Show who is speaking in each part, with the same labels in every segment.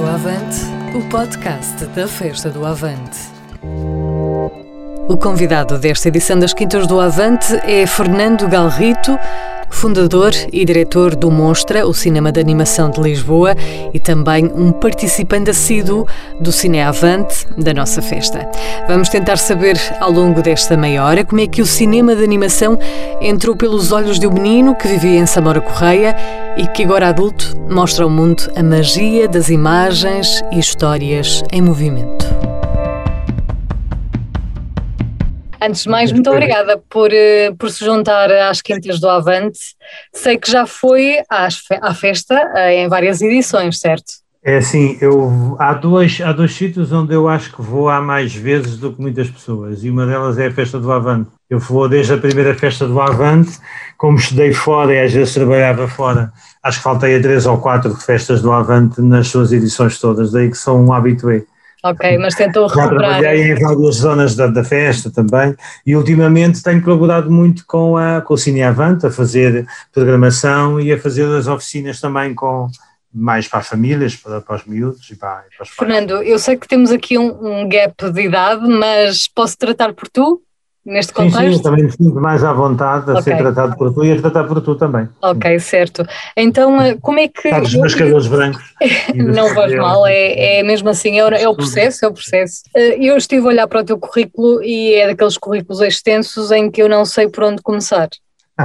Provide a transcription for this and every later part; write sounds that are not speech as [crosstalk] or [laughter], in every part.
Speaker 1: Do Avante, o podcast da Festa do Avante. O convidado desta edição das Quintas do Avante é Fernando Galrito, fundador e diretor do Monstra, o cinema de animação de Lisboa, e também um participante assíduo do Cine Avante da nossa festa. Vamos tentar saber ao longo desta meia hora como é que o cinema de animação entrou pelos olhos de um menino que vivia em Samora Correia e que agora adulto mostra ao mundo a magia das imagens e histórias em movimento. Antes de mais, muito obrigada por, eh, por se juntar às Quintas do Avante. Sei que já foi às, à festa eh, em várias edições, certo?
Speaker 2: É assim, eu, há, dois, há dois sítios onde eu acho que vou há mais vezes do que muitas pessoas, e uma delas é a festa do Avante. Eu vou desde a primeira festa do Avante, como estudei fora e às vezes trabalhava fora, acho que faltei a três ou quatro festas do Avante nas suas edições todas, daí que sou um habitué.
Speaker 1: Ok, mas tentou recuperar.
Speaker 2: Já trabalhei em várias zonas da, da, festa também e ultimamente tenho colaborado muito com, a, com o Cine Avante a fazer programação e a fazer as oficinas também com mais para as famílias, para, para os miúdos e para, para os
Speaker 1: pais. Fernando, eu sei que temos aqui um, um gap de idade, mas posso tratar por tu? Neste contexto?
Speaker 2: Sim, sim, também me sinto mais à vontade a okay. ser tratado por tu e a tratar por tu também.
Speaker 1: Ok, certo. Então, eh, como é que.
Speaker 2: Sabes, meus cabelos brancos. [laughs]
Speaker 1: não faz mal, é, é mesmo assim, é o, é o processo, é o processo. Eh, eu estive a olhar para o teu currículo e é daqueles currículos extensos em que eu não sei por onde começar.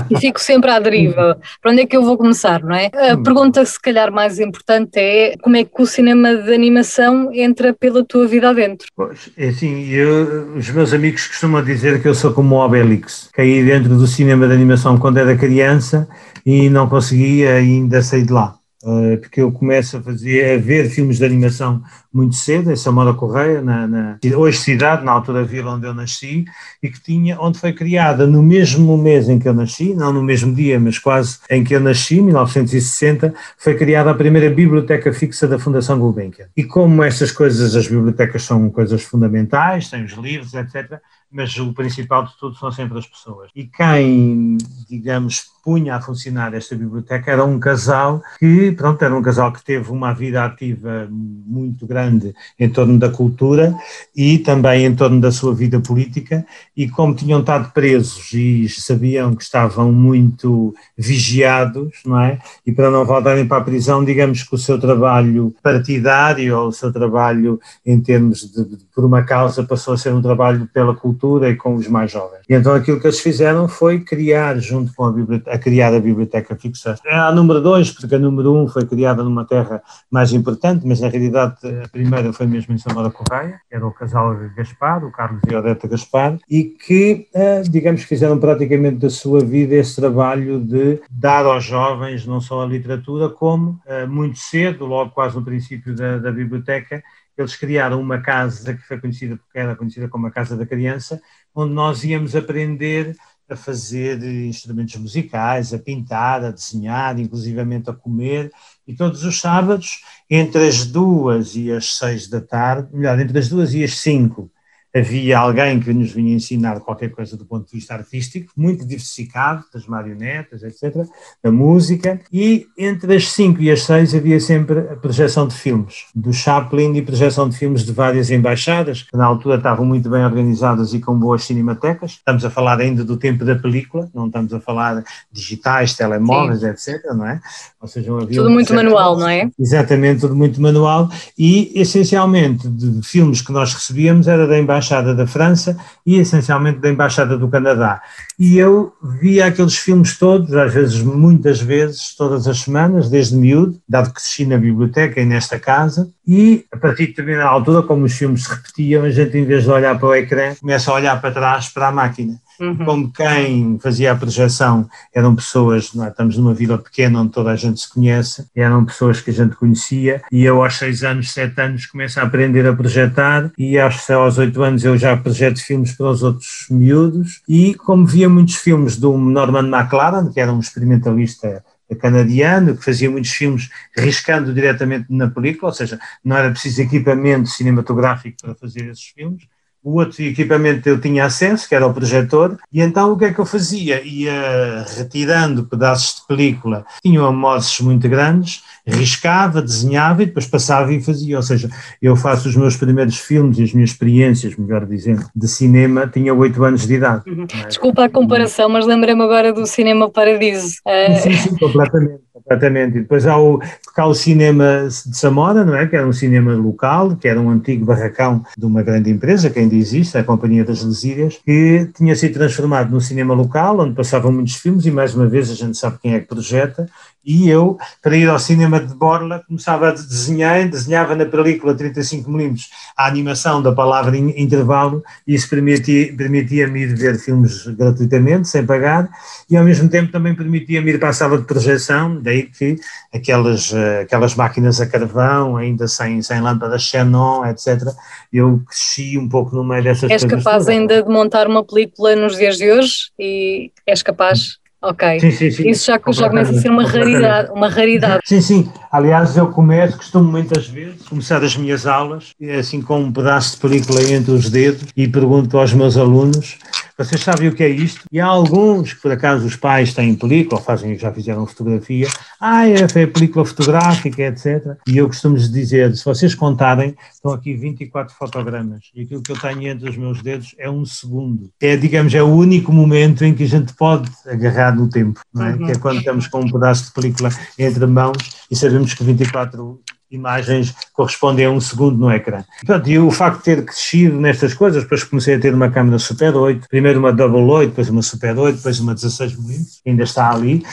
Speaker 1: [laughs] e fico sempre à deriva. Para onde é que eu vou começar, não é? A hum. pergunta, se calhar, mais importante é como é que o cinema de animação entra pela tua vida adentro?
Speaker 2: Pois, é assim, eu, os meus amigos costumam dizer que eu sou como o Obelix, caí dentro do cinema de animação quando era criança e não conseguia ainda sair de lá. Eh, porque eu começo a fazer, a ver filmes de animação muito cedo, em Samora Correia, na, na, hoje cidade, na altura vila onde eu nasci, e que tinha, onde foi criada no mesmo mês em que eu nasci, não no mesmo dia, mas quase em que eu nasci, 1960, foi criada a primeira biblioteca fixa da Fundação Gulbenkian. E como essas coisas, as bibliotecas são coisas fundamentais, têm os livros, etc., mas o principal de tudo são sempre as pessoas. E quem, digamos, punha a funcionar esta biblioteca era um casal que, pronto, era um casal que teve uma vida ativa muito grande em torno da cultura e também em torno da sua vida política e como tinham estado presos e sabiam que estavam muito vigiados, não é? E para não voltarem para a prisão, digamos que o seu trabalho partidário ou o seu trabalho em termos de, por uma causa passou a ser um trabalho pela cultura cultura e com os mais jovens. E então aquilo que eles fizeram foi criar, junto com a biblioteca, a criar a biblioteca fixa. É a número dois, porque a número um foi criada numa terra mais importante, mas na realidade a primeira foi mesmo em Samora Correia, era o casal Gaspar, o Carlos e Odeta Gaspar, e que, eh, digamos, fizeram praticamente da sua vida esse trabalho de dar aos jovens não só a literatura, como eh, muito cedo, logo quase no princípio da, da biblioteca, eles criaram uma casa que foi conhecida porque era conhecida como a Casa da Criança, onde nós íamos aprender a fazer instrumentos musicais, a pintar, a desenhar, inclusivamente a comer, e todos os sábados, entre as duas e as seis da tarde, melhor, entre as duas e as cinco, havia alguém que nos vinha ensinar qualquer coisa do ponto de vista artístico, muito diversificado, das marionetas, etc., da música, e entre as 5 e as 6 havia sempre a projeção de filmes, do Chaplin e projeção de filmes de várias embaixadas, que na altura estavam muito bem organizadas e com boas cinematecas. Estamos a falar ainda do tempo da película, não estamos a falar digitais, telemóveis, Sim. etc., não é?
Speaker 1: Ou seja, havia tudo muito manual, não é?
Speaker 2: Exatamente, tudo muito manual, e essencialmente de filmes que nós recebíamos era da embaixada Embaixada da França e essencialmente da Embaixada do Canadá. E eu via aqueles filmes todos, às vezes, muitas vezes, todas as semanas, desde miúdo, dado que cresci na biblioteca e nesta casa, e a partir de determinada altura, como os filmes se repetiam, a gente, em vez de olhar para o ecrã, começa a olhar para trás, para a máquina. Uhum. Como quem fazia a projeção eram pessoas, estamos numa vila pequena onde toda a gente se conhece, eram pessoas que a gente conhecia, e eu aos seis anos, sete anos, começo a aprender a projetar, e aos, aos oito anos eu já projeto filmes para os outros miúdos, e como via muitos filmes do Norman McLaren, que era um experimentalista canadiano, que fazia muitos filmes riscando diretamente na película, ou seja, não era preciso equipamento cinematográfico para fazer esses filmes, o outro equipamento eu tinha acesso, que era o projetor, e então o que é que eu fazia? Ia retirando pedaços de película, tinham amossos muito grandes, riscava, desenhava e depois passava e fazia. Ou seja, eu faço os meus primeiros filmes e as minhas experiências, melhor dizendo, de cinema, tinha oito anos de idade.
Speaker 1: Uhum. Desculpa a comparação, mas lembra-me agora do Cinema Paradiso.
Speaker 2: Sim, sim, completamente. Completamente. E depois há o, há o cinema de Samora, não é? Que era um cinema local, que era um antigo barracão de uma grande empresa, que ainda existe, a Companhia das Lesírias, que tinha sido transformado num cinema local, onde passavam muitos filmes, e mais uma vez a gente sabe quem é que projeta, e eu, para ir ao cinema de Borla, começava a desenhar, desenhava na película 35mm a animação da palavra intervalo, e isso permitia-me permitia ir ver filmes gratuitamente, sem pagar, e ao mesmo tempo também permitia-me ir para a sala de projeção, daí que aquelas, aquelas máquinas a carvão, ainda sem, sem lâmpadas Xenon, etc., eu cresci um pouco no meio dessas
Speaker 1: és coisas. És capaz ainda de montar uma película nos dias de hoje? E és capaz? Ok. Sim, sim, sim. Isso já, já começa a ser uma raridade, uma raridade.
Speaker 2: Sim, sim. Aliás, eu começo, costumo muitas vezes começar as minhas aulas, assim com um pedaço de película entre os dedos, e pergunto aos meus alunos vocês sabem o que é isto? E há alguns que, por acaso, os pais têm película, ou fazem, já fizeram fotografia. Ah, é, é película fotográfica, etc. E eu costumo dizer, se vocês contarem, estão aqui 24 fotogramas. E aquilo que eu tenho entre os meus dedos é um segundo. É, digamos, é o único momento em que a gente pode agarrar no tempo, não é? Uhum. Que é quando estamos com um pedaço de película entre mãos e sabemos que 24 imagens correspondem a um segundo no ecrã. Portanto, e o facto de ter crescido nestas coisas, depois comecei a ter uma câmera Super 8, primeiro uma Double 8, depois uma Super 8, depois uma 16mm, ainda está ali.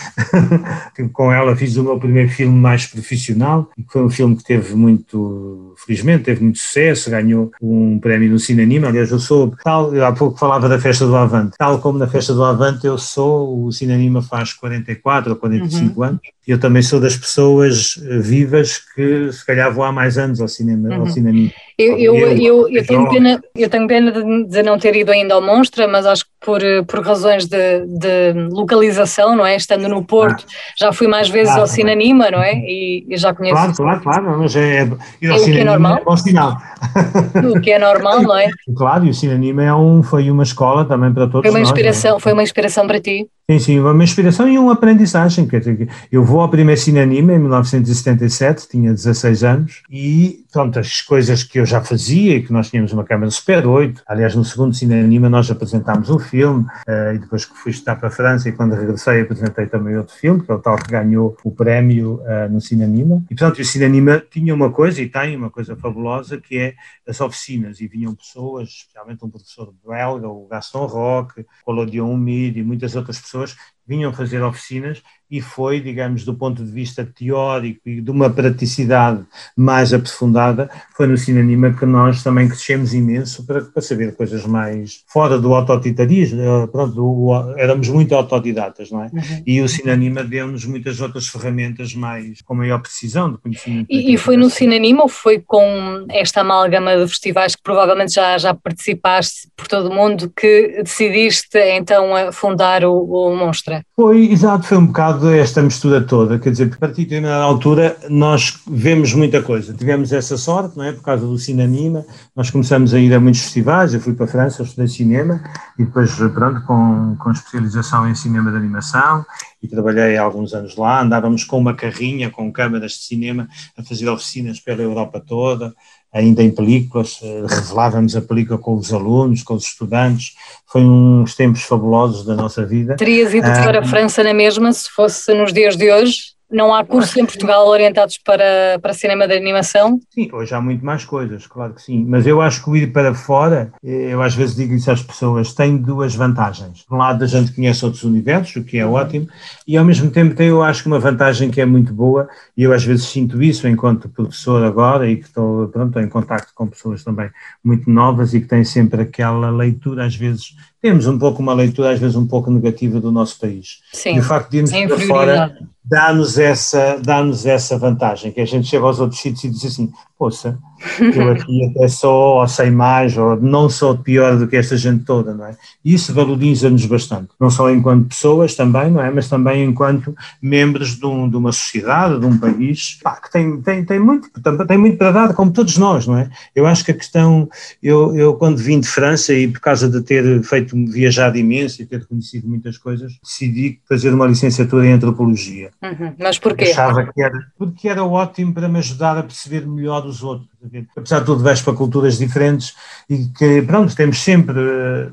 Speaker 2: [laughs] Com ela fiz o meu primeiro filme mais profissional, e foi um filme que teve muito, felizmente, teve muito sucesso, ganhou um prémio no Cine Anima. Aliás, eu sou, tal, eu há pouco falava da Festa do Avante, tal como na Festa do Avante, eu sou, o Cine Anima faz 44 ou 45 uhum. anos, eu também sou das pessoas eh, vivas que se calhar vou há mais anos ao cinema, uhum. ao cinema.
Speaker 1: Eu, eu, eu, eu, tenho pena, eu tenho pena de, não ter ido ainda ao Monstra, mas acho que por, por razões de, de localização, não é? Estando no Porto, ah. já fui mais vezes claro, ao Cinanima, não é? E, e, já conheço.
Speaker 2: Claro, claro, claro, mas é,
Speaker 1: ao é o que é normal. É bom sinal. O que é normal, não é? [laughs]
Speaker 2: Claro, e o Cinanima é um, foi uma escola também para todos
Speaker 1: foi uma
Speaker 2: nós,
Speaker 1: inspiração, é? Foi uma inspiração para ti?
Speaker 2: Sim, sim, uma inspiração e uma aprendizagem. Eu vou ao primeiro Cinanima em 1977, tinha 16 anos, e pronto, as coisas que eu já fazia e que nós tínhamos uma câmara Super 8. Aliás, no segundo Cinema nós apresentámos um filme uh, e depois que fui estar para a França e quando regressei apresentei também outro filme, que é o tal que ganhou o prémio uh, no Cinema. E portanto, o Cinema tinha uma coisa e tem uma coisa fabulosa que é as oficinas e vinham pessoas, especialmente um professor belga, o Gaston Roque, o Lodion Humide e muitas outras pessoas vinham fazer oficinas e foi, digamos, do ponto de vista teórico e de uma praticidade mais aprofundada, foi no cinema que nós também crescemos imenso para, para saber coisas mais fora do autoditarismo, eh, pronto, éramos muito autodidatas, não é? Uhum. E o cinema deu-nos muitas outras ferramentas mais, com maior precisão de conhecimento.
Speaker 1: E, e foi no cinema ou foi com esta amálgama de festivais que provavelmente já, já participaste por todo o mundo que decidiste então fundar o, o Monstra?
Speaker 2: Foi, exato, foi um bocado esta mistura toda, quer dizer, a partir de altura nós vemos muita coisa. Tivemos essa sorte, não é? Por causa do Cinanima, nós começamos a ir a muitos festivais. Eu fui para a França, estudei cinema e depois, pronto, com, com especialização em cinema de animação e trabalhei há alguns anos lá. Andávamos com uma carrinha, com câmaras de cinema, a fazer oficinas pela Europa toda ainda em películas, eh, revelávamos a película com os alunos, com os estudantes, foi uns tempos fabulosos da nossa vida.
Speaker 1: Terias ido para a França na mesma se fosse nos dias de hoje? Não há cursos em Portugal orientados para, para cinema de animação?
Speaker 2: Sim, hoje há muito mais coisas, claro que sim. Mas eu acho que o ir para fora, eu às vezes digo isso às pessoas, tem duas vantagens. Por um lado, a gente conhece outros universos, o que é ótimo, e ao mesmo tempo tem, eu acho que uma vantagem que é muito boa, e eu às vezes sinto isso enquanto professor agora, e que estou, pronto, em contato com pessoas também muito novas e que têm sempre aquela leitura, às vezes, temos um pouco uma leitura, às vezes, um pouco negativa do nosso país.
Speaker 1: Sim,
Speaker 2: e o facto de irmos para fora dá-nos essa, dá essa vantagem, que a gente chega aos outros sítios e diz assim, poxa, [laughs] Eu aqui até sou, ou sei mais, ou não sou pior do que esta gente toda, não é? Isso valoriza-nos bastante, não só enquanto pessoas também, não é? Mas também enquanto membros de, um, de uma sociedade, de um país, pá, que tem, tem, tem, muito, tem muito para dar, como todos nós, não é? Eu acho que a questão, eu, eu quando vim de França e por causa de ter feito, viajado imenso e ter conhecido muitas coisas, decidi fazer uma licenciatura em Antropologia.
Speaker 1: Uhum. Mas porquê?
Speaker 2: Achava que era, porque era ótimo para me ajudar a perceber melhor os outros apesar de tudo, vais para culturas diferentes e que, pronto, temos sempre,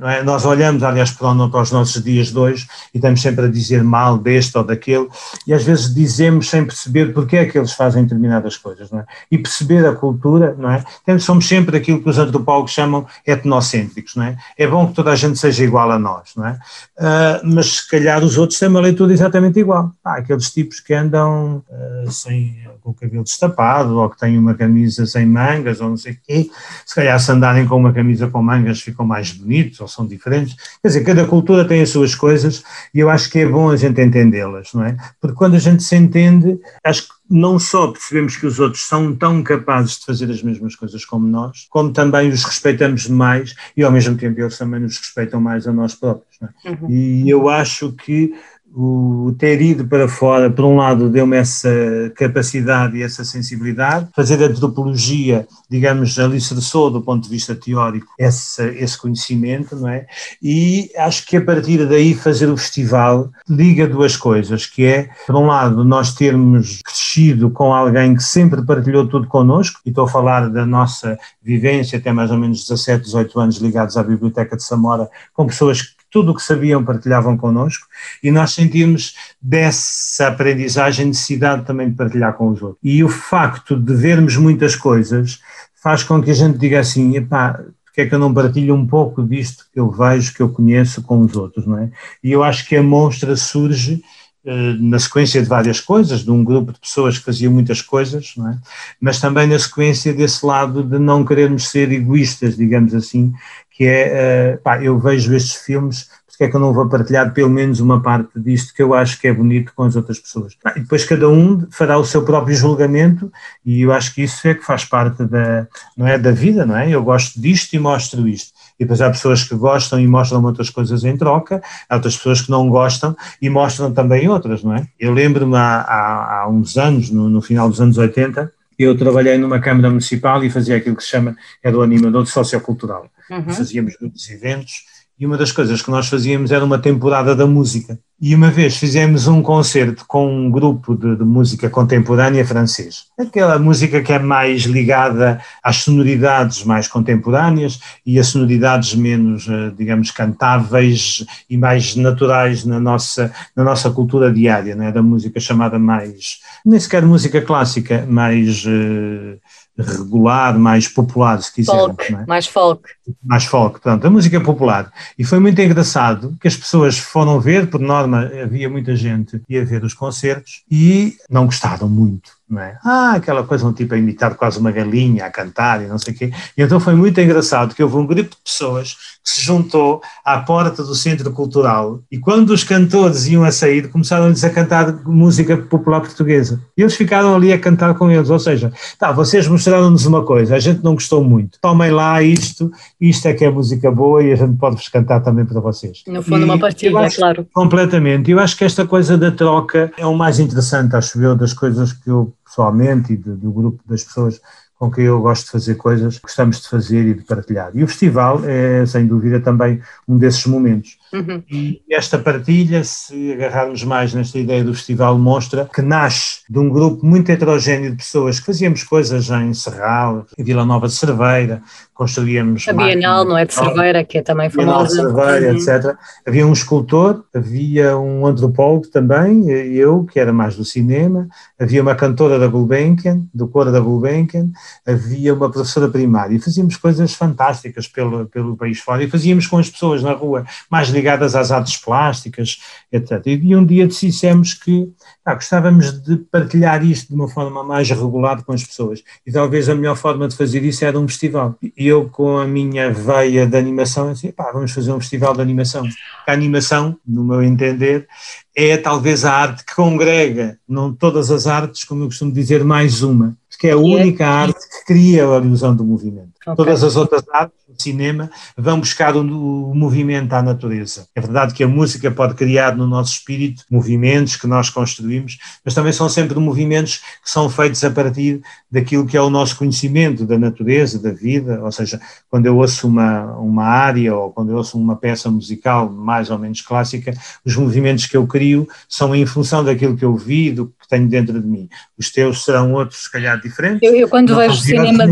Speaker 2: é? nós olhamos, aliás, para os nossos dias de hoje e estamos sempre a dizer mal deste ou daquele e às vezes dizemos sem perceber porque é que eles fazem determinadas coisas, não é? E perceber a cultura, não é? Temos, somos sempre aquilo que os antropólogos chamam etnocêntricos, não é? É bom que toda a gente seja igual a nós, não é? Uh, mas se calhar os outros têm uma leitura exatamente igual. Há aqueles tipos que andam uh, sem, com o cabelo destapado ou que têm uma camisa sem mangas ou não sei o quê, se calhar se andarem com uma camisa com mangas ficam mais bonitos ou são diferentes. Quer dizer, cada cultura tem as suas coisas e eu acho que é bom a gente entendê-las, não é? Porque quando a gente se entende, acho que não só percebemos que os outros são tão capazes de fazer as mesmas coisas como nós, como também os respeitamos mais e ao mesmo tempo eles também nos respeitam mais a nós próprios. É? Uhum. E eu acho que o ter ido para fora, por um lado, deu-me essa capacidade e essa sensibilidade. Fazer antropologia, digamos, alicerçou do ponto de vista teórico esse, esse conhecimento, não é? E acho que a partir daí fazer o festival liga duas coisas, que é, por um lado, nós termos crescido com alguém que sempre partilhou tudo connosco, e estou a falar da nossa vivência até mais ou menos 17, 18 anos ligados à Biblioteca de Samora, com pessoas que tudo o que sabiam partilhavam connosco e nós sentimos dessa aprendizagem necessidade também de partilhar com os outros. E o facto de vermos muitas coisas faz com que a gente diga assim, epá, porque é que eu não partilho um pouco disto que eu vejo, que eu conheço com os outros, não é? E eu acho que a monstra surge eh, na sequência de várias coisas, de um grupo de pessoas que faziam muitas coisas, é? mas também na sequência desse lado de não querermos ser egoístas, digamos assim, que é, uh, pá, eu vejo estes filmes, porque é que eu não vou partilhar pelo menos uma parte disto que eu acho que é bonito com as outras pessoas. e depois cada um fará o seu próprio julgamento e eu acho que isso é que faz parte da, não é, da vida, não é? Eu gosto disto e mostro isto. E depois há pessoas que gostam e mostram outras coisas em troca, há outras pessoas que não gostam e mostram também outras, não é? Eu lembro-me há, há, há, uns anos, no, no final dos anos 80, eu trabalhei numa Câmara Municipal e fazia aquilo que se chama, era o animador sociocultural. Uhum. Fazíamos muitos eventos e uma das coisas que nós fazíamos era uma temporada da música. E uma vez fizemos um concerto com um grupo de, de, música contemporânea francês. Aquela música que é mais ligada às sonoridades mais contemporâneas e a sonoridades menos, eh, digamos, cantáveis e mais naturais na nossa, na nossa cultura diária, né? da música chamada mais, nem sequer música clássica, mais. Uh, regular, mais popular, se quiser.
Speaker 1: Folk, é? mais folk.
Speaker 2: Mais folk, portanto, a música popular. E foi muito engraçado que as pessoas foram ver, por norma havia muita gente que ia ver os concertos e não gostaram muito é? Ah, aquela coisa, um tipo a imitar quase uma galinha, a cantar e não sei o quê. E então foi muito engraçado que houve um grupo de pessoas que se juntou à porta do Centro Cultural e quando os cantores iam a sair, começaram-lhes a cantar música popular portuguesa. E eles ficaram ali a cantar com eles, ou seja, tá, vocês mostraram-nos uma coisa, a gente não gostou muito, tomem lá isto, isto é que é música boa e a gente pode-vos cantar também para vocês.
Speaker 1: No fundo, e uma partilha, é claro.
Speaker 2: Completamente. Eu acho que esta coisa da troca é o mais interessante, acho eu, das coisas que eu pessoalmente e do, do grupo das pessoas com quem eu gosto de fazer coisas, gostamos de fazer e de partilhar. E o festival é, sem dúvida, também um desses momentos. Uhum. E esta partilha, se agarrarmos mais nesta ideia do festival, mostra que nasce de um grupo muito heterogéneo de pessoas que fazíamos coisas em Serral, em Vila Nova de Cerveira, construíamos.
Speaker 1: A Bienal, não é? De Cerveira, que é também famosa.
Speaker 2: Bienal de Cerveira, uhum. etc. Havia um escultor, havia um antropólogo também, eu, que era mais do cinema, havia uma cantora da Gulbenkian, do coro da Gulbenkian, havia uma professora primária, e fazíamos coisas fantásticas pelo, pelo país fora, e fazíamos com as pessoas na rua mais ligadas às artes plásticas, etc. E um dia decidimos que ah, gostávamos de partilhar isto de uma forma mais regular com as pessoas. E talvez a melhor forma de fazer isso era um festival. E eu, com a minha veia de animação, disse, pá, vamos fazer um festival de animação. A animação, no meu entender, é talvez a arte que congrega, não todas as artes, como eu costumo dizer, mais uma que é a única arte que cria a ilusão do movimento. Okay. Todas as outras artes cinema vão buscar o, o, movimento à natureza. É verdade que a música pode criar no nosso espírito movimentos que nós construímos, mas também são sempre movimentos que são feitos a partir daquilo que é o nosso conhecimento da natureza, da vida, ou seja, quando eu ouço uma, uma área ou quando eu ouço uma peça musical mais ou menos clássica, os movimentos que eu crio são em função daquilo que eu vi, do que tenho dentro de mim. Os teus serão outros, se calhar, diferentes.
Speaker 1: Eu, eu quando vejo cinema,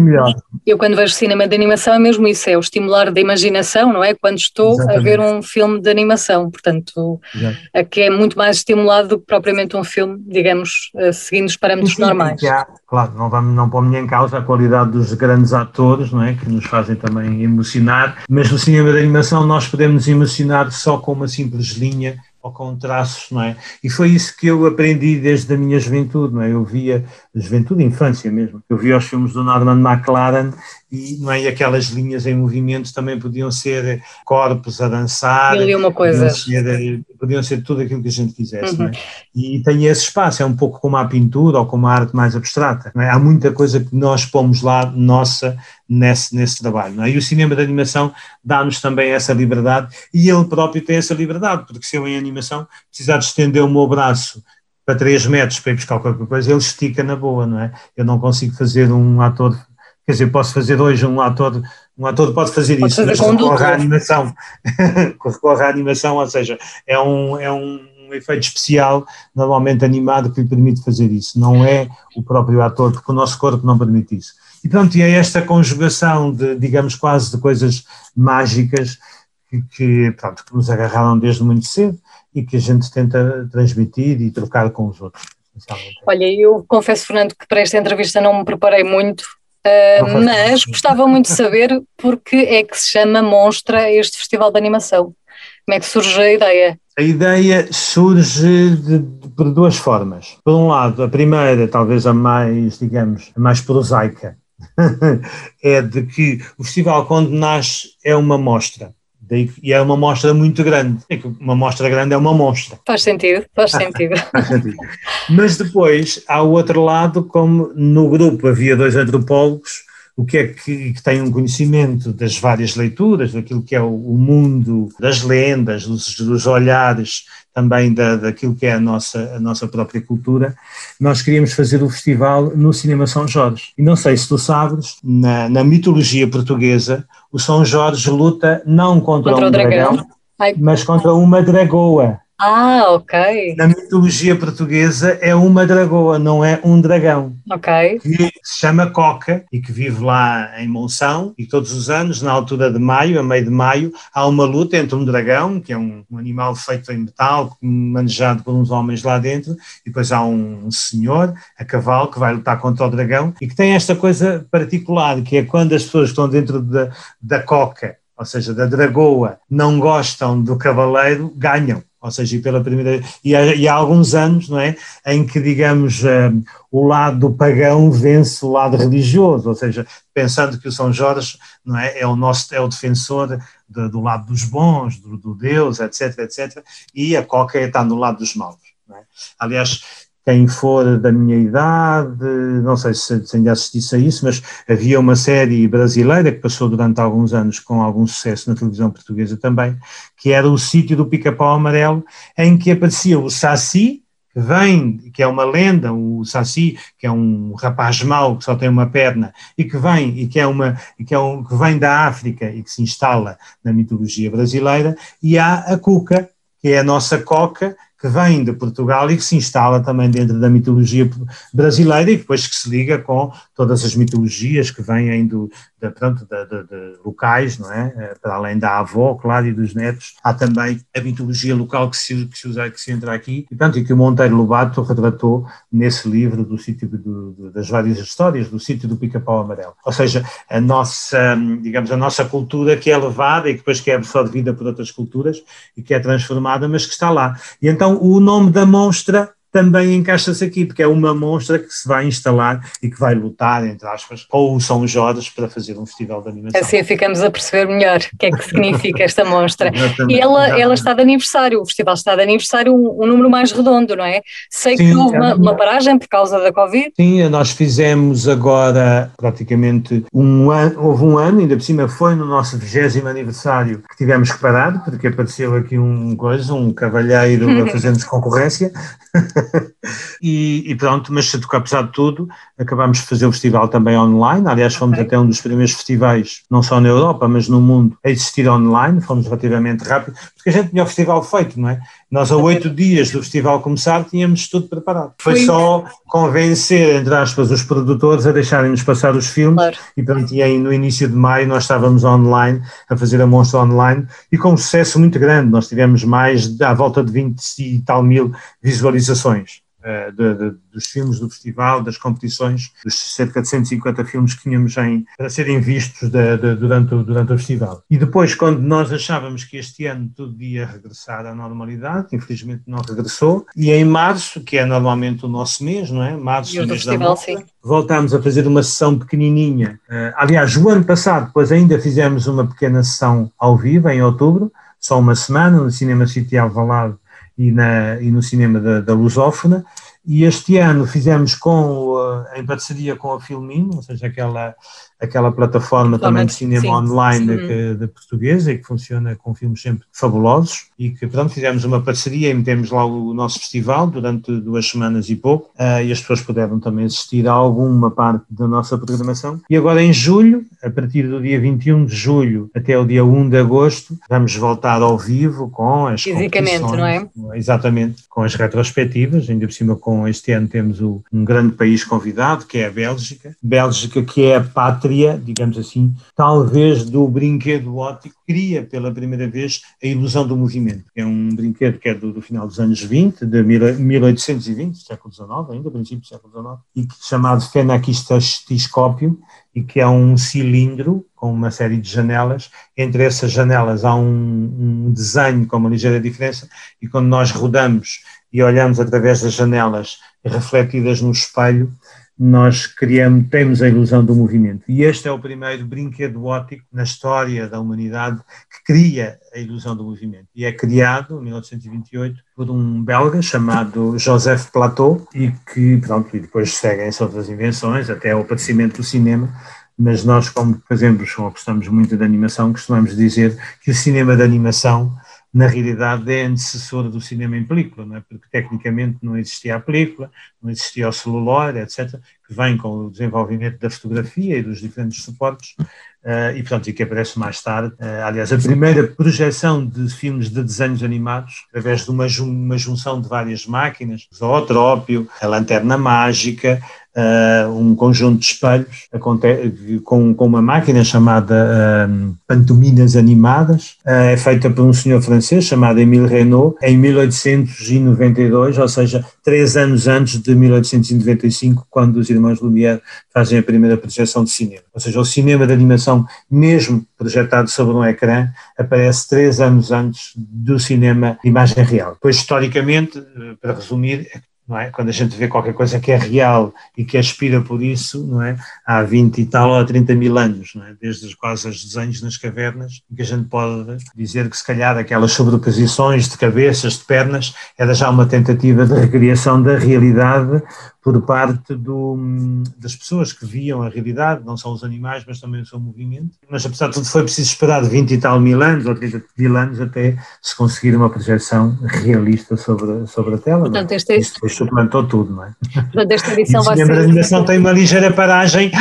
Speaker 1: eu quando vejo cinema de animação é mesmo isso, é o estimular da imaginação, não é? Quando estou Exatamente. a ver um filme de animação, portanto, aqui é muito mais estimulado do que propriamente um filme, digamos, eh, seguindo os parâmetros Sim, normais.
Speaker 2: Há, claro, não, vamos, não pomos em causa a qualidade dos grandes atores, não é? Que nos fazem também emocionar, mas no cinema de animação nós podemos emocionar só com uma simples linha ou com traços, não é? E foi isso que eu aprendi desde a minha juventude, não é? Eu via, juventude infância mesmo, eu via os filmes do Norman McLaren e, não é? e aquelas linhas em movimento também podiam ser corpos a dançar,
Speaker 1: uma coisa.
Speaker 2: Podiam, ser, podiam ser tudo aquilo que a gente quisesse, uhum. é? E tem esse espaço, é um pouco como a pintura ou como a arte mais abstrata, é? Há muita coisa que nós pomos lá, nossa, nesse, nesse trabalho. É? E o cinema de animação dá-nos também essa liberdade e ele próprio tem essa liberdade, porque se eu em animação precisar de estender o meu braço para 3 metros para ir buscar qualquer coisa, ele estica na boa, não é? Eu não consigo fazer um ator, quer dizer, posso fazer hoje um ator, um ator pode fazer pode isso, mas recorre à animação, [laughs] recorre à animação, ou seja, é um, é um um efeito especial, normalmente animado, que lhe permite fazer isso. Não é o próprio ator, porque o nosso corpo não permite isso. E pronto, e é esta conjugação de, digamos, quase de coisas mágicas que, que, pronto, que nos agarraram desde muito cedo e que a gente tenta transmitir e trocar com os outros.
Speaker 1: Olha, eu confesso, Fernando, que para esta entrevista não me preparei muito, uh, mas gostava muito de saber porque é que se chama Monstra este festival de animação. Como é que surge a ideia?
Speaker 2: A ideia surge de, de, por duas formas. Por um lado, a primeira, talvez a mais, digamos, a mais prosaica, [laughs] é de que o festival, quando nasce, é uma mostra. E é uma mostra muito grande. É uma mostra grande é uma mostra.
Speaker 1: Faz sentido, faz sentido. [laughs] faz sentido.
Speaker 2: Mas depois, há o outro lado, como no grupo havia dois antropólogos, o que é que, que tem um conhecimento das várias leituras, daquilo que é o, o mundo das lendas, dos, dos olhares também da, daquilo que é a nossa, a nossa própria cultura, nós queríamos fazer o festival no Cinema São Jorge. E não sei se tu sabes, na, na mitologia portuguesa, o São Jorge luta não contra, contra um dragão, dragão mas contra uma dragoa.
Speaker 1: Ah, ok.
Speaker 2: Na mitologia portuguesa é uma dragoa, não é um dragão.
Speaker 1: Ok.
Speaker 2: Que se chama Coca e que vive lá em Monção e todos os anos, na altura de maio, a meio de maio, há uma luta entre um dragão, que é um, um animal feito em metal, manejado por uns homens lá dentro, e depois há um, um senhor a cavalo que vai lutar contra o dragão e que tem esta coisa particular, que é quando as pessoas estão dentro da, da Coca ou seja, da dragoa, não gostam do cavaleiro, ganham ou seja, pela primeira e há, e há alguns anos, não é, em que digamos um, o lado pagão vence o lado religioso, ou seja, pensando que o São Jorge, não é, é o nosso é o defensor de, do lado dos bons, do, do, Deus, etc, etc, e a Coca está no lado dos maus. É? Aliás, quem for da minha idade, não sei se, se ainda assistisse a isso, mas havia uma série brasileira que passou durante alguns anos com algum sucesso na televisão portuguesa também, que era o sítio do pica-pau amarelo, em que aparecia o Saci, que vem, que é uma lenda, o Saci, que é um rapaz mau que só tem uma perna, e que vem, e que é uma, e que é um, que vem da África e que se instala na mitologia brasileira, e há a Cuca, que é a nossa coca, que vem de Portugal e que se instala também dentro da mitologia brasileira e depois que se liga com todas as mitologias que vêm do, de, pronto, de, de, de, locais, não é? Eh, para além da avó, claro, e dos netos, há também a mitologia local que se, que se usa, que se entra aqui, e, portanto, e que o Monteiro Lobato retratou nesse livro do sítio das várias histórias do sítio do Pica-Pau Amarelo. Ou seja, a nossa, digamos, a nossa cultura que é levada e que depois que é absorvida por outras culturas e que é transformada, mas que está lá. E então o nome da monstra também encaixa-se aqui, porque é uma monstra que se vai instalar e que vai lutar, entre aspas, com o São Jorge para fazer um festival de animação.
Speaker 1: Assim ficamos a perceber melhor o que é que significa esta monstra. e ela, ela está de aniversário, o festival está de aniversário um, um número mais redondo, não é? Sei Sim, que houve uma, uma, paragem por causa da Covid.
Speaker 2: Sim, nós fizemos agora praticamente um ano, houve um ano, ainda por cima foi no nosso 20 aniversário que tivemos que parar, porque apareceu aqui um coisa, um cavalheiro a [laughs] fazer-nos concorrência. [laughs] e, e, pronto, mas apesar de tudo, acabámos de fazer o festival também online. Aliás, fomos okay. até um dos primeiros festivais, não só na Europa, mas no mundo, a existir online. Fomos relativamente rápido, porque a gente tinha o festival feito, não é? Nós, a oito dias do festival começar, tínhamos tudo preparado. Foi só convencer, entre aspas, os produtores a deixarem-nos passar os filmes. Claro. E pronto, e aí no início de maio nós estávamos online, a fazer a monstra online, e com um sucesso muito grande. Nós tivemos mais, à volta de 20 e tal mil visualizações. Eh, de, de, dos filmes do festival, das competições, dos cerca de 150 filmes que tínhamos em, para serem vistos de, durante, o, durante o festival. E depois, quando nós achávamos que este ano tudo ia regressar à normalidade, infelizmente não regressou, e em março, que é normalmente o nosso mês, não é? Março, mês festival, da moda, voltámos a fazer uma sessão pequenininha. Uh, aliás, o ano passado, depois ainda fizemos uma pequena sessão ao vivo, em outubro, só uma semana, no Cinema City Alvalade, e, na, e no cinema da, da Lusófona. E este ano fizemos com, em parceria com a Filmin, ou seja, aquela aquela plataforma também de cinema sim, online sim. De portuguesa e que funciona com filmes sempre fabulosos e que pronto, fizemos uma parceria e metemos lá o nosso festival durante duas semanas e pouco uh, e as pessoas puderam também assistir a alguma parte da nossa programação e agora em julho, a partir do dia 21 de julho até o dia 1 de agosto vamos voltar ao vivo com as
Speaker 1: Fisicamente, não é?
Speaker 2: Exatamente, com as retrospectivas, ainda por cima com este ano temos o, um grande país convidado que é a Bélgica, Bélgica que é a pátria cria, digamos assim, talvez do brinquedo óptico, cria pela primeira vez a ilusão do movimento, é um brinquedo que é do, do final dos anos 20, de 1820, século XIX, ainda, princípio do século XIX, e que, chamado fenakistascópio, e que é um cilindro com uma série de janelas. Entre essas janelas há um, um, desenho com uma ligeira diferença, e quando nós rodamos e olhamos através das janelas refletidas no espelho, nós criamos, temos a ilusão do movimento. E este é o primeiro brinquedo óptico na história da humanidade que cria a ilusão do movimento. E é criado, em 1928, por um belga chamado Joseph Plateau e que, pronto, e depois seguem-se outras invenções, até o aparecimento do cinema, mas nós, como fazemos ou gostamos muito de animação, costumamos dizer que o cinema de animação na realidade é antecessora do cinema em película, não é? porque tecnicamente não existia a película, não existia o celular, etc., que vem com o desenvolvimento da fotografia e dos diferentes suportes, uh, e portanto, e que aparece mais tarde. Uh, aliás, a primeira projeção de filmes de desenhos animados, através de uma, uma junção de várias máquinas, o zootrópio, a lanterna mágica, uh, um conjunto de espelhos com, com uma máquina chamada pantominas animadas, uh, é feita por um senhor francês chamado Emile Renault em 1892, ou seja, três anos antes de 1895, quando os irmãos Lumière fazem a primeira projeção de cinema. Ou seja, o cinema de animação, mesmo projetado sobre um ecrã, aparece três anos antes do cinema de imagem real. Pois, historicamente, para resumir, não é? Quando a gente vê qualquer coisa que é real e que aspira por isso, não é? Há 20 e tal ou 30 mil anos, não é? Desde quase os desenhos nas cavernas, que a gente pode dizer que se calhar aquelas sobreposições de cabeças, de pernas, era já uma tentativa de recriação da realidade por parte do, das pessoas que viam a realidade, não só os animais, mas também o seu movimento. Mas apesar de tudo foi preciso esperar 20 e tal mil anos, ou 30 mil anos, até se conseguir uma projeção realista sobre, sobre a tela. Portanto, este, é suplantou tudo, não é?
Speaker 1: Portanto, esta edição
Speaker 2: vai ser... a animação tem uma ligeira paragem,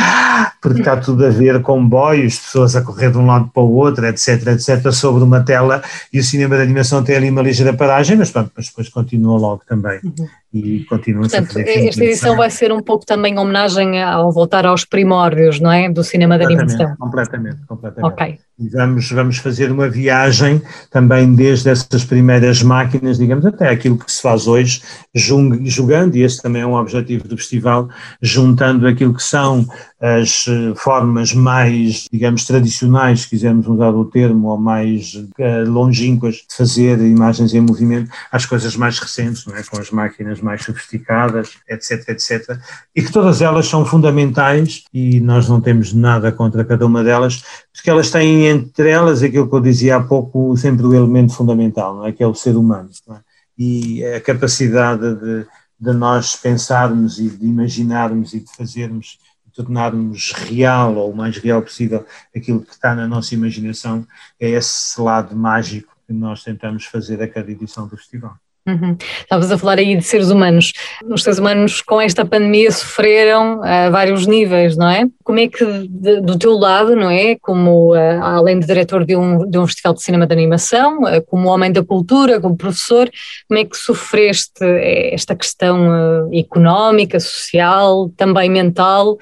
Speaker 2: porque está tudo a ver comboios, pessoas a correr de um lado para o outro, etc, etc, sobre uma tela, e o cinema de animação tem ali uma ligeira paragem, mas, pronto, mas depois continua logo também. Uhum e continua
Speaker 1: a Portanto, esta edição vai ser um pouco também homenagem ao voltar aos primórdios, não é? Do cinema de animação.
Speaker 2: Completamente, completamente.
Speaker 1: Ok.
Speaker 2: E vamos, vamos fazer uma viagem também desde essas primeiras máquinas, digamos, até aquilo que se faz hoje, jogando, e esse também é um objetivo do festival, juntando aquilo que são as eh, formas mais, digamos, tradicionais, se quisermos usar o termo, ou mais uh, longínquas de fazer imagens em movimento, às coisas mais recentes, não é? com as máquinas mais sofisticadas, etc, etc. E que todas elas são fundamentais e nós não temos nada contra cada uma delas, porque elas têm entre elas aquilo que eu dizia há pouco, sempre o elemento fundamental, não é? que é o ser humano. É? E a capacidade de, de nós pensarmos e de imaginarmos e de fazermos tornarmos real ou o mais real possível aquilo que está na nossa imaginação, é esse lado mágico que nós tentamos fazer a cada edição do festival.
Speaker 1: Uhum. Estavas a falar aí de seres humanos. Os seres humanos com esta pandemia sofreram a vários níveis, não é? Como é que de, do teu lado, não é? Como uh, além de diretor de um, de um festival de cinema de animação, uh, como homem da cultura, como professor, como é que sofreste eh, esta questão uh, económica, social, também mental?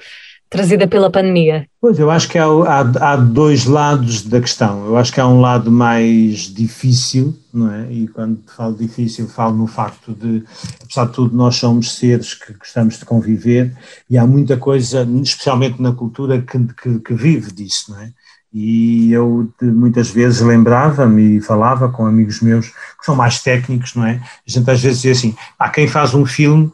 Speaker 1: Trazida pela pandemia?
Speaker 2: Pois, eu acho que há, há, há, dois lados da questão. Eu acho que há um lado mais difícil, não é? E quando falo difícil, falo no facto de, apesar de tudo, nós somos seres que gostamos de conviver e há muita coisa, especialmente na cultura, que, que, que vive disso, não é? E eu muitas vezes lembrava-me e falava com amigos meus que são mais técnicos, não é? A gente às vezes dizia assim: há quem faz um filme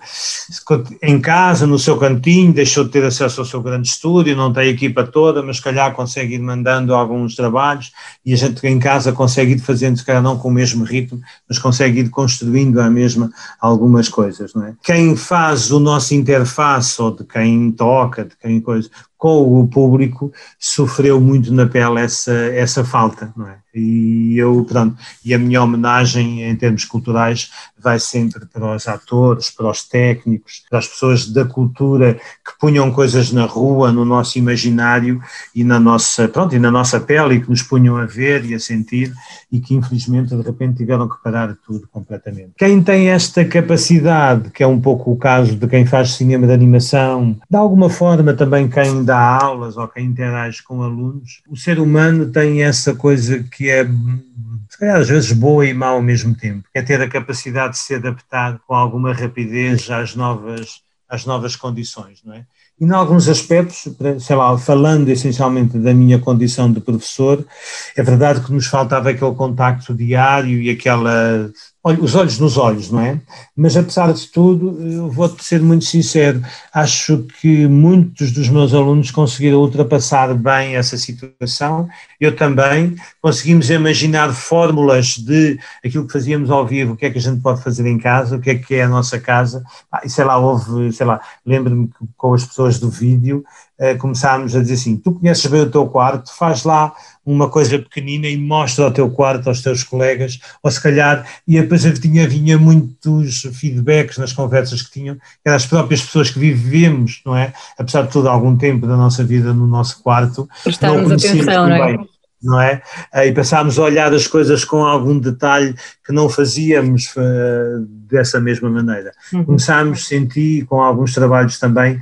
Speaker 2: em casa, no seu cantinho, deixou de ter acesso ao seu grande estúdio, não tem a equipa toda, mas se calhar consegue ir mandando alguns trabalhos e a gente em casa consegue ir fazendo, se calhar não com o mesmo ritmo, mas consegue ir construindo a mesma algumas coisas, não é? Quem faz o nosso interface ou de quem toca, de quem coisa, com o público sofreu muito na pele essa, essa falta, não é? E eu, pronto, e a minha homenagem em termos culturais vai sempre para os atores, para os técnicos, para as pessoas da cultura que punham coisas na rua, no nosso imaginário e na nossa, pronto, e na nossa pele e que nos punham a ver e a sentir e que infelizmente de repente tiveram que parar tudo completamente. Quem tem esta capacidade, que é um pouco o caso de quem faz cinema de animação, de alguma forma também quem dá aulas ou quem interage com alunos, o ser humano tem essa coisa que é se calhar às vezes boa e má ao mesmo tempo, é ter a capacidade de se adaptar com alguma rapidez às novas, às novas condições, não é? E, em alguns aspectos, sei lá, falando essencialmente da minha condição de professor, é verdade que nos faltava aquele contacto diário e aquela os olhos nos olhos, não é? Mas apesar de tudo, vou-te ser muito sincero, acho que muitos dos meus alunos conseguiram ultrapassar bem essa situação, eu também, conseguimos imaginar fórmulas de aquilo que fazíamos ao vivo, o que é que a gente pode fazer em casa, o que é que é a nossa casa, ah, e sei lá, houve, sei lá, lembro-me com as pessoas do vídeo, começámos a dizer assim, tu conheces bem o teu quarto, faz lá uma coisa pequenina e mostra o teu quarto aos teus colegas, ou se calhar, e depois tinha, vinha muitos feedbacks nas conversas que tinham, que eram as próprias pessoas que vivemos, não é? Apesar de todo algum tempo da nossa vida no nosso quarto,
Speaker 1: Prestarmos não atenção, não é?
Speaker 2: Não é? E passámos a olhar as coisas com algum detalhe que não fazíamos uh, dessa mesma maneira. Uhum. Começámos a sentir, com alguns trabalhos também,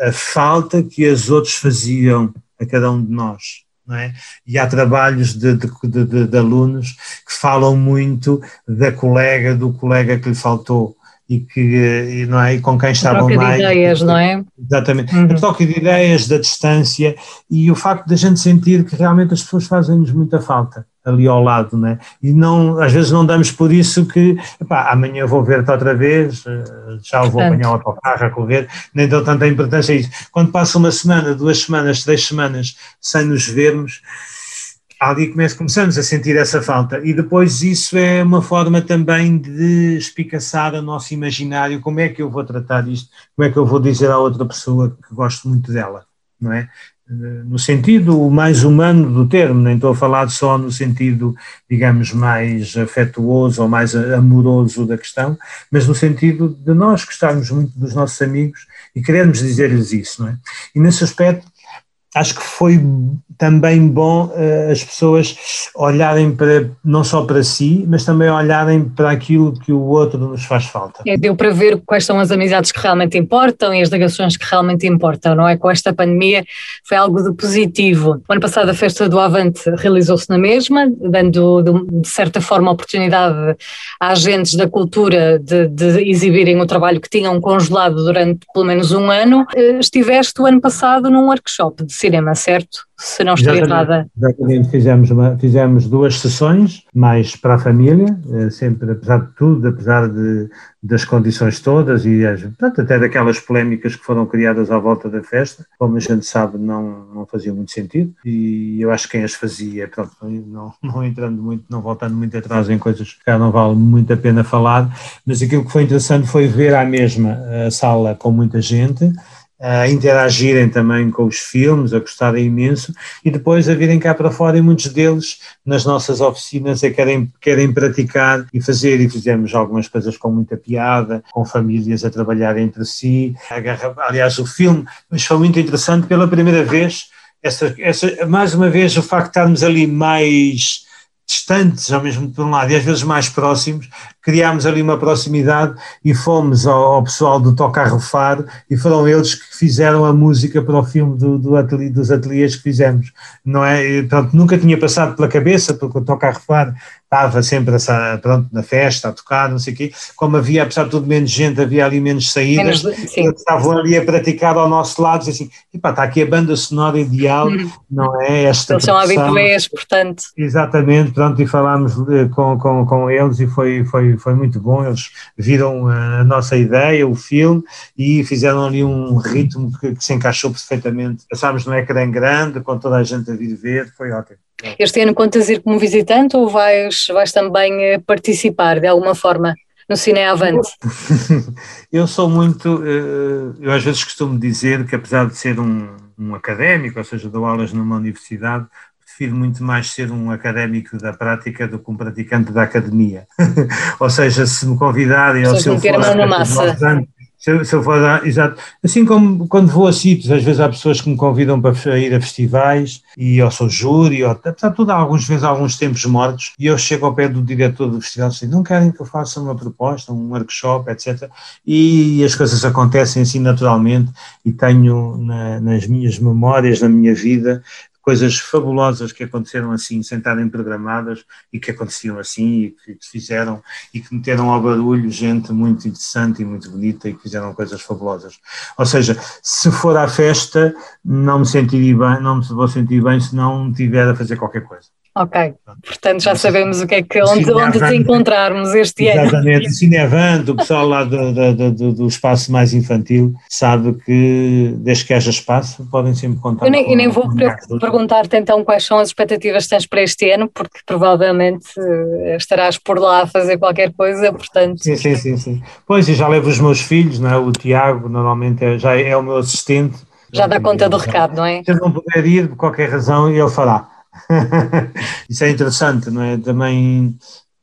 Speaker 2: a falta que as outros faziam a cada um de nós é? E há trabalhos de, de, de, de, alunos que falam muito da colega, do colega que lhe faltou e que e, não é? e com quem estavam mais.
Speaker 1: De ideias, não é?
Speaker 2: Exatamente. Uhum. A troca de ideias, da distância e o facto de a gente sentir que realmente as pessoas fazem-nos muita falta ali ao lado, né? E não, às vezes não damos por isso que, epá, amanhã vou ver-te outra vez, eh, já vou apanhar o autocarro a correr, nem dou tanta importância a isso. Quando passa uma semana, duas semanas, três semanas sem nos vermos, ali começamos a sentir essa falta. E depois isso é uma forma também de espicaçar o nosso imaginário, como é que eu vou tratar isto, como é que eu vou dizer à outra pessoa que gosto muito dela, não é? no sentido mais humano do termo, nem estou a falar só no sentido, digamos, mais afetuoso ou mais amoroso da questão, mas no sentido de nós gostarmos muito dos nossos amigos e querermos dizer-lhes isso, não é? E nesse aspecto, acho que foi também bom uh, as pessoas olharem para, não só para si, mas também olharem para aquilo que o outro nos faz falta.
Speaker 1: É, deu para ver quais são as amizades que realmente importam e as ligações que realmente importam, não é? Com esta pandemia foi algo de positivo. O ano passado a festa do Avante realizou-se na mesma, dando de certa forma oportunidade a agentes da cultura de, de exibirem o trabalho que tinham congelado durante pelo menos um ano. Eh, estiveste o ano passado num workshop de cinema, certo? se não estou errada.
Speaker 2: Exatamente, fizemos, uma, fizemos duas sessões, mais para a família, eh, sempre, apesar de tudo, apesar de, das condições todas e as, portanto, até daquelas polémicas que foram criadas à volta da festa, como a gente sabe, não, não fazia muito sentido e eu acho que quem as fazia, pronto, não, não entrando muito, não voltando muito atrás em coisas que já não vale muito a pena falar, mas aquilo que foi interessante foi ver à mesma a sala com muita gente, a interagirem também com os filmes, a gostarem imenso e depois a virem cá para fora e muitos deles nas nossas oficinas a querem, querem praticar e fazer. E fizemos algumas coisas com muita piada, com famílias a trabalhar entre si, aliás o filme, mas foi muito interessante pela primeira vez, essa, essa, mais uma vez o facto de estarmos ali mais distantes ao mesmo por um lado e às vezes mais próximos, criámos ali uma proximidade e fomos ao, ao pessoal do Toca a Rufar e foram eles que fizeram a música para o filme do, do dos ateliês que fizemos, não é? Pronto, nunca tinha passado pela cabeça, porque o Toca a Rufar estava sempre a, pronto, na festa, a tocar, não sei o quê, como havia, apesar de tudo, menos gente, havia ali menos saídas, menos, eles estavam ali a praticar ao nosso lado, assim, epá, está aqui a banda sonora ideal, hum. não é? Esta
Speaker 1: eles são habituês, portanto.
Speaker 2: Exatamente, pronto, e falámos eh, com, com, com eles e foi, foi, foi muito bom, eles viram a nossa ideia, o filme, e fizeram ali um ritmo que, que se encaixou perfeitamente. Passámos no ecrã grande, com toda a gente a vir ver, foi ótimo.
Speaker 1: Este ano contas ir como visitante ou vais, vais também eh, participar de alguma forma no Cine Avante? [laughs]
Speaker 2: Eu sou muito, eh, eu às vezes costumo dizer que apesar de ser um, um académico, ou seja, dou aulas numa universidade, prefiro muito mais ser um académico da prática do que um praticante da academia. [laughs] ou seja, se me convidarem ou se eu for massa. Se eu, se eu for exato. Assim como quando vou a sítios, às vezes há pessoas que me convidam para ir a festivais e eu sou júri, ou, apesar de tudo, há alguns vezes há alguns tempos mortos, e eu chego ao pé do diretor do festival e digo, não querem que eu faça uma proposta, um workshop, etc. E as coisas acontecem assim naturalmente e tenho na, nas minhas memórias, na minha vida, coisas fabulosas que aconteceram assim, sem estarem programadas e que aconteciam assim e que fizeram e que meteram ao barulho gente muito interessante e muito bonita e que fizeram coisas fabulosas. Ou seja, se for à festa, não me sentiria bem, não me vou sentir bem se não tiver a fazer qualquer coisa.
Speaker 1: Ok, portanto já sabemos o que é que, onde, onde te encontrarmos este
Speaker 2: ano. Exatamente, o Cinevante, o pessoal lá do, do, do, do, espaço mais infantil sabe que desde que haja espaço podem sempre contar.
Speaker 1: Eu nem, eu nem vou perguntar-te então quais são as expectativas que tens para este ano, porque provavelmente eh, estarás por lá a fazer qualquer coisa, portanto...
Speaker 2: Sim, sim, sim, sim. Pois, e já levo os meus filhos, não é? o Tiago normalmente é, já é o meu assistente.
Speaker 1: Já dá conta do recado, não é?
Speaker 2: Se não puder ir, por qualquer razão, ele fará. Isso é interessante, não é? Também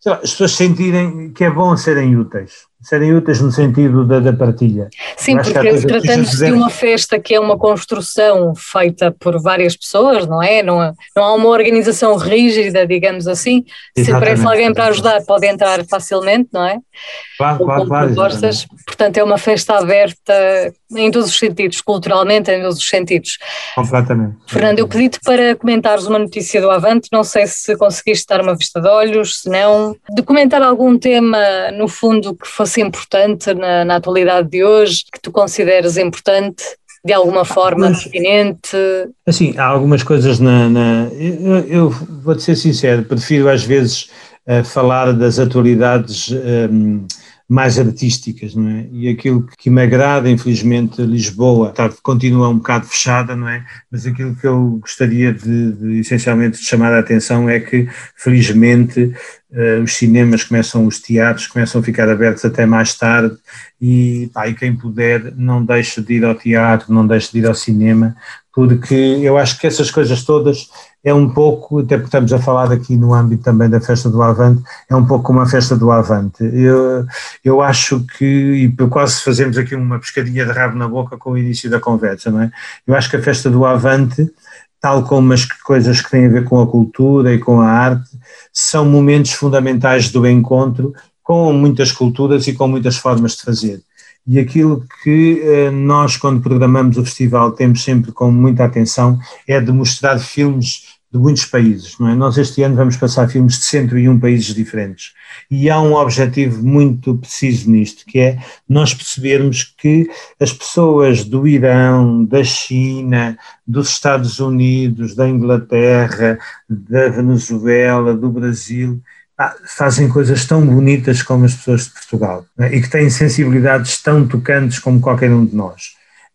Speaker 2: lá, as pessoas sentirem que é bom serem úteis serem úteis no sentido da, da partilha.
Speaker 1: Sim, porque tratando-se de uma festa que é uma construção feita por várias pessoas, não é? Não, não há uma organização rígida, digamos assim. Exatamente. Se aparece alguém para ajudar, pode entrar facilmente, não é?
Speaker 2: Claro, Ou claro, claro.
Speaker 1: Propostas. Portanto, é uma festa aberta em todos os sentidos, culturalmente, em todos os sentidos.
Speaker 2: Completamente.
Speaker 1: Fernando, eu pedi-te para comentares uma notícia do Avante, não sei se conseguiste dar uma vista de olhos, se não, de comentar algum tema, no fundo, que fosse importante na, na atualidade de hoje, que tu consideres importante? de alguma forma Mas, pertinente?
Speaker 2: Assim, há algumas coisas na. na eu, eu vou-te ser sincero, prefiro às vezes uh, falar das atualidades um, ehm, mais artísticas, não é? E aquilo que me agrada, infelizmente, Lisboa está, continua um bocado fechada, não é? Mas aquilo que eu gostaria de, de essencialmente de chamar a atenção é que, felizmente, os cinemas começam, os teatros começam a ficar abertos até mais tarde e, pá, e quem puder não deixe de ir ao teatro, não deixe de ir ao cinema, porque eu acho que essas coisas todas é um pouco, até porque estamos a falar aqui no âmbito também da festa do Avante, é um pouco como a festa do Avante. Eu, eu acho que, e quase fazemos aqui uma pescadinha de rabo na boca com o início da conversa, não é? Eu acho que a festa do Avante tal como as coisas que têm a ver com a cultura e com a arte, são momentos fundamentais do encontro com muitas culturas e com muitas formas de fazer. E aquilo que eh, nós, quando programamos o festival, temos sempre com muita atenção é de mostrar filmes de muitos países, não é? Nós este ano vamos passar filmes de 101 países diferentes e há um objetivo muito preciso nisto, que é nós percebermos que as pessoas do Irão, da China, dos Estados Unidos, da Inglaterra, da Venezuela, do Brasil, fazem coisas tão bonitas como as pessoas de Portugal é? e que têm sensibilidades tão tocantes como qualquer um de nós.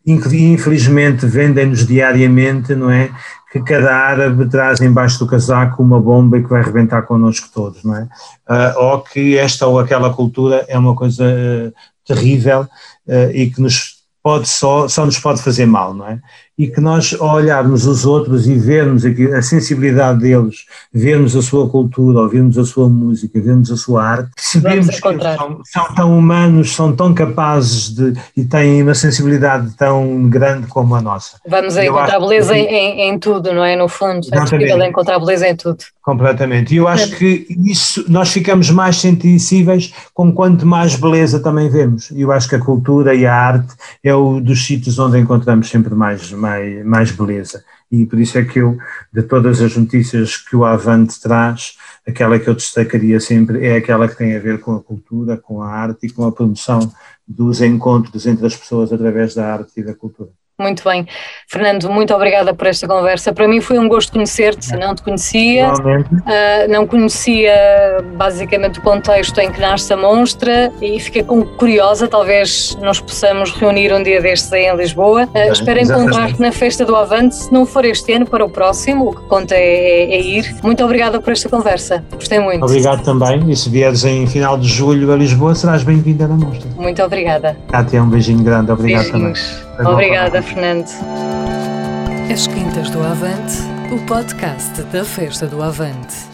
Speaker 2: Infelizmente vendem-nos diariamente, não é? Que cada árabe traz embaixo do casaco uma bomba e que vai arrebentar connosco todos, não é? Uh, ou que esta ou aquela cultura é uma coisa uh, terrível uh, e que nos pode só, só nos pode fazer mal, não é? E que nós, ao olharmos os outros e vermos a sensibilidade deles, vermos a sua cultura, ouvirmos a sua música, vermos a sua arte, percebemos que são, são, tão humanos, são tão capazes de e têm uma sensibilidade tão grande como a nossa.
Speaker 1: Vamos a encontrar beleza que, em, em, tudo, não é? No fundo, é possível encontrar beleza em tudo.
Speaker 2: Completamente. E eu acho que isso, nós ficamos mais sensíveis com quanto mais beleza também vemos. E eu acho que a cultura e a arte é o dos sítios onde encontramos sempre mais, mais mais, mais beleza. E por isso é que eu, de todas as notícias que o Avante traz, aquela que eu destacaria sempre é aquela que tem a ver com a cultura, com a arte e com a promoção dos encontros entre as pessoas através da arte e da cultura.
Speaker 1: Muito bem. Fernando, muito obrigada por esta conversa. Para mim foi um gosto conhecer-te, não te conhecia, uh, não conhecia basicamente o contexto em que nasce a Monstra e fiquei curiosa, talvez nos possamos reunir um dia destes aí em Lisboa. Uh, espero encontrar-te na Festa do Avante, se não for este ano, para o próximo, o que conta é, é, é, ir. Muito obrigada por esta conversa, gostei muito.
Speaker 2: Obrigado também, e se vieres em final de julho a Lisboa, serás bem-vinda na Monstra.
Speaker 1: Muito obrigada.
Speaker 2: Cátia, um beijinho grande, obrigado Beijinhos. também.
Speaker 1: Obrigada, Fernando. As Quintas do Avante, o podcast da Festa do Avante.